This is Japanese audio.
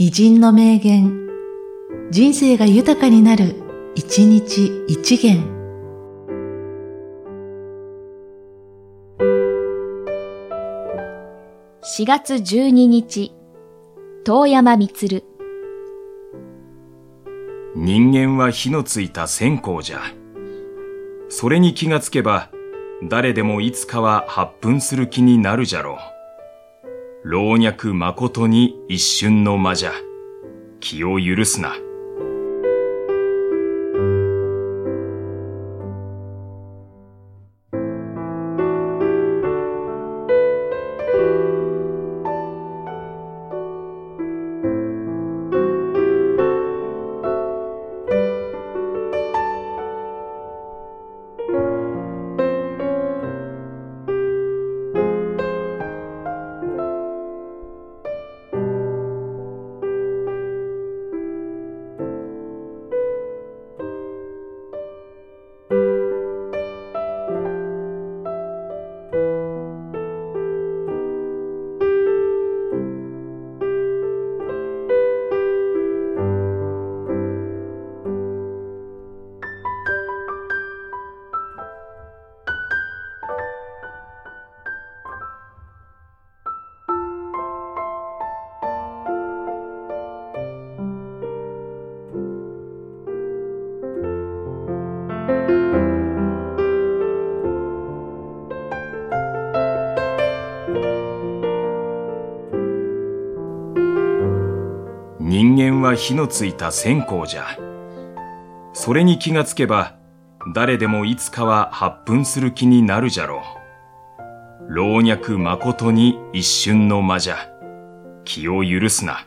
偉人の名言、人生が豊かになる、一日一元。4月12日、遠山光人間は火のついた線香じゃ。それに気がつけば、誰でもいつかは発奮する気になるじゃろう。老若誠に一瞬の間じゃ。気を許すな。間は火のついた線香じゃ。それに気がつけば、誰でもいつかは発奮する気になるじゃろう。老若誠に一瞬の間じゃ。気を許すな。